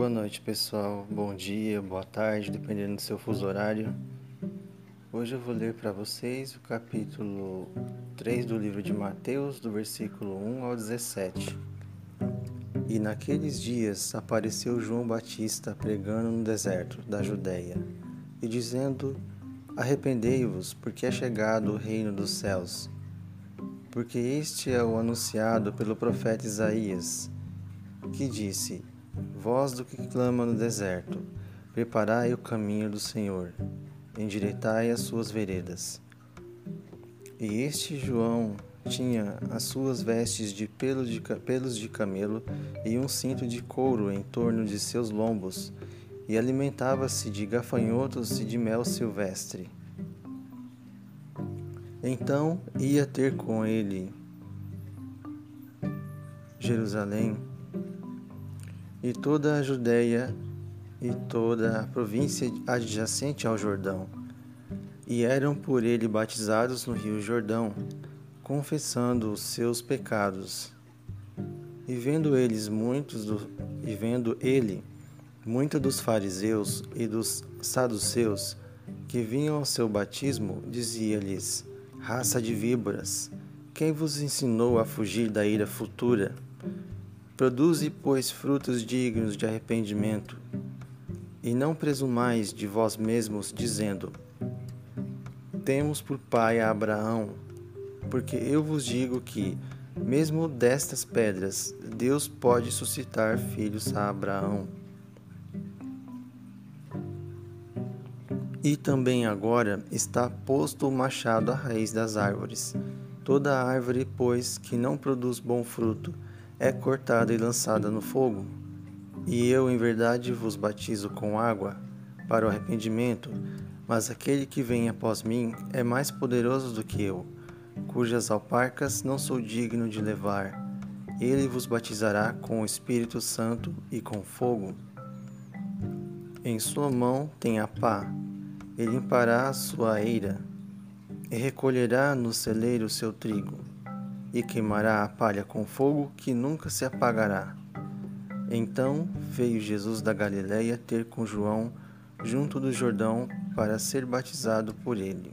Boa noite, pessoal. Bom dia, boa tarde, dependendo do seu fuso horário. Hoje eu vou ler para vocês o capítulo 3 do livro de Mateus, do versículo 1 ao 17. E naqueles dias apareceu João Batista pregando no deserto da Judéia e dizendo: Arrependei-vos, porque é chegado o reino dos céus. Porque este é o anunciado pelo profeta Isaías, que disse: Voz do que clama no deserto, preparai o caminho do Senhor, endireitai as suas veredas. E este João tinha as suas vestes de, pelo de pelos de camelo e um cinto de couro em torno de seus lombos, e alimentava-se de gafanhotos e de mel silvestre. Então ia ter com ele Jerusalém e toda a Judéia e toda a província adjacente ao Jordão, e eram por ele batizados no rio Jordão, confessando os seus pecados. E vendo eles muitos do, e vendo ele muitos dos fariseus e dos saduceus que vinham ao seu batismo, dizia-lhes: Raça de víboras, quem vos ensinou a fugir da ira futura? Produze, pois, frutos dignos de arrependimento, e não presumais de vós mesmos, dizendo: Temos por pai a Abraão, porque eu vos digo que, mesmo destas pedras, Deus pode suscitar filhos a Abraão. E também agora está posto o machado à raiz das árvores. Toda árvore, pois, que não produz bom fruto, é cortada e lançada no fogo. E eu, em verdade, vos batizo com água para o arrependimento, mas aquele que vem após mim é mais poderoso do que eu, cujas alparcas não sou digno de levar. Ele vos batizará com o Espírito Santo e com fogo. Em sua mão tem a pá, e limpará a sua eira, e recolherá no celeiro seu trigo e queimará a palha com fogo que nunca se apagará. Então veio Jesus da Galiléia ter com João junto do Jordão para ser batizado por ele.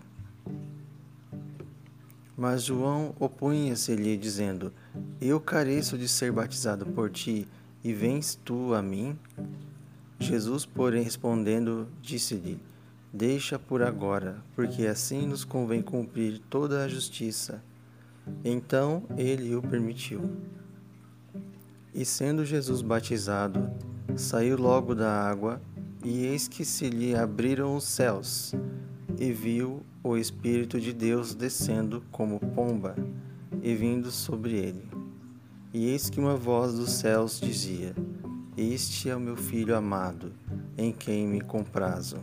Mas João opunha-se-lhe, dizendo: Eu careço de ser batizado por ti, e vens tu a mim? Jesus, porém, respondendo, disse-lhe: Deixa por agora, porque assim nos convém cumprir toda a justiça. Então ele o permitiu. E sendo Jesus batizado, saiu logo da água, e eis que se lhe abriram os céus, e viu o Espírito de Deus descendo como pomba e vindo sobre ele. E eis que uma voz dos céus dizia: Este é o meu filho amado, em quem me comprazo.